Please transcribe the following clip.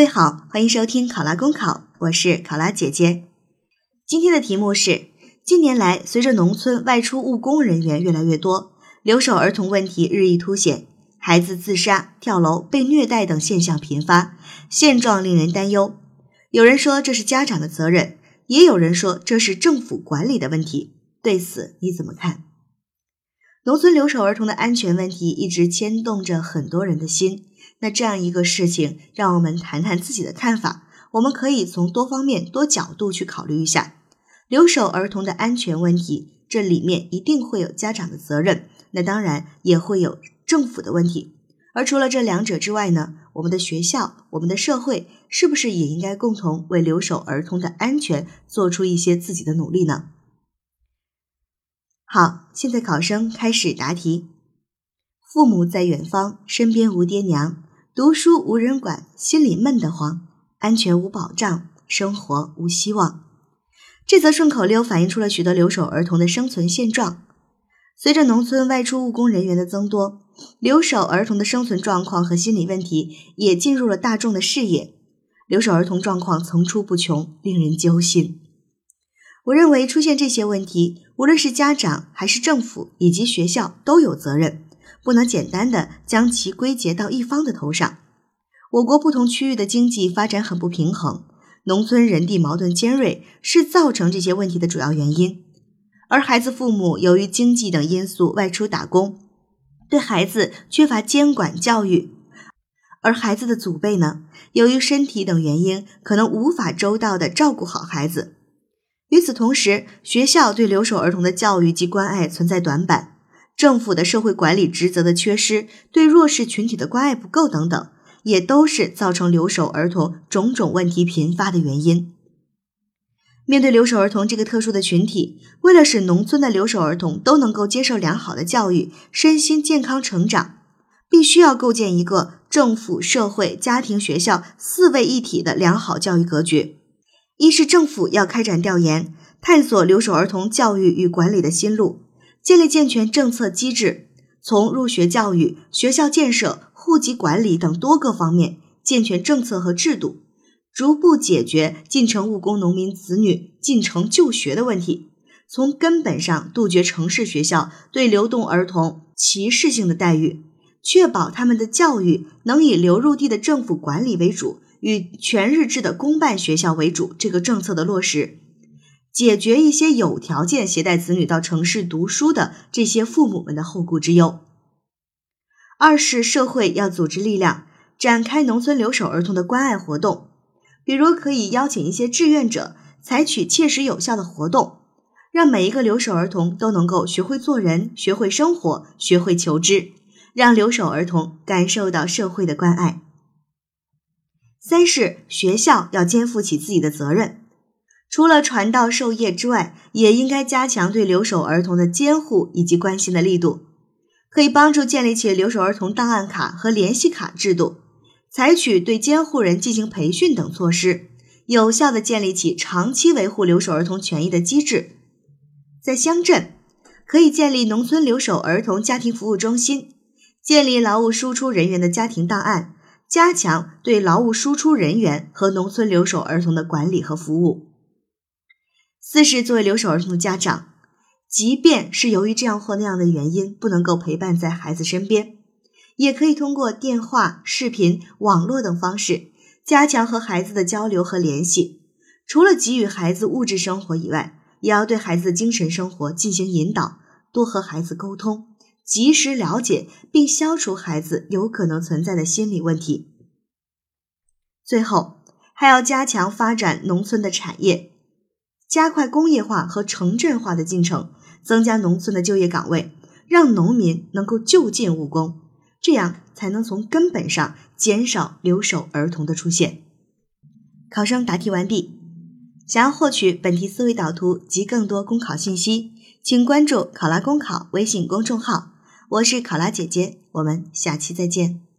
各位好，欢迎收听考拉公考，我是考拉姐姐。今天的题目是：近年来，随着农村外出务工人员越来越多，留守儿童问题日益凸显，孩子自杀、跳楼、被虐待等现象频发，现状令人担忧。有人说这是家长的责任，也有人说这是政府管理的问题。对此你怎么看？农村留守儿童的安全问题一直牵动着很多人的心。那这样一个事情，让我们谈谈自己的看法。我们可以从多方面、多角度去考虑一下留守儿童的安全问题。这里面一定会有家长的责任，那当然也会有政府的问题。而除了这两者之外呢，我们的学校、我们的社会，是不是也应该共同为留守儿童的安全做出一些自己的努力呢？好，现在考生开始答题。父母在远方，身边无爹娘，读书无人管，心里闷得慌，安全无保障，生活无希望。这则顺口溜反映出了许多留守儿童的生存现状。随着农村外出务工人员的增多，留守儿童的生存状况和心理问题也进入了大众的视野。留守儿童状况层出不穷，令人揪心。我认为出现这些问题，无论是家长还是政府以及学校都有责任。不能简单的将其归结到一方的头上。我国不同区域的经济发展很不平衡，农村人地矛盾尖锐是造成这些问题的主要原因。而孩子父母由于经济等因素外出打工，对孩子缺乏监管教育；而孩子的祖辈呢，由于身体等原因，可能无法周到的照顾好孩子。与此同时，学校对留守儿童的教育及关爱存在短板。政府的社会管理职责的缺失，对弱势群体的关爱不够等等，也都是造成留守儿童种种问题频发的原因。面对留守儿童这个特殊的群体，为了使农村的留守儿童都能够接受良好的教育，身心健康成长，必须要构建一个政府、社会、家庭、学校四位一体的良好教育格局。一是政府要开展调研，探索留守儿童教育与管理的新路。建立健全政策机制，从入学教育、学校建设、户籍管理等多个方面健全政策和制度，逐步解决进城务工农民子女进城就学的问题，从根本上杜绝城市学校对流动儿童歧视性的待遇，确保他们的教育能以流入地的政府管理为主，与全日制的公办学校为主。这个政策的落实。解决一些有条件携带子女到城市读书的这些父母们的后顾之忧。二是社会要组织力量，展开农村留守儿童的关爱活动，比如可以邀请一些志愿者，采取切实有效的活动，让每一个留守儿童都能够学会做人、学会生活、学会求知，让留守儿童感受到社会的关爱。三是学校要肩负起自己的责任。除了传道授业之外，也应该加强对留守儿童的监护以及关心的力度，可以帮助建立起留守儿童档案卡和联系卡制度，采取对监护人进行培训等措施，有效的建立起长期维护留守儿童权益的机制。在乡镇，可以建立农村留守儿童家庭服务中心，建立劳务输出人员的家庭档案，加强对劳务输出人员和农村留守儿童的管理和服务。四是作为留守儿童的家长，即便是由于这样或那样的原因不能够陪伴在孩子身边，也可以通过电话、视频、网络等方式加强和孩子的交流和联系。除了给予孩子物质生活以外，也要对孩子的精神生活进行引导，多和孩子沟通，及时了解并消除孩子有可能存在的心理问题。最后，还要加强发展农村的产业。加快工业化和城镇化的进程，增加农村的就业岗位，让农民能够就近务工，这样才能从根本上减少留守儿童的出现。考生答题完毕。想要获取本题思维导图及更多公考信息，请关注“考拉公考”微信公众号。我是考拉姐姐，我们下期再见。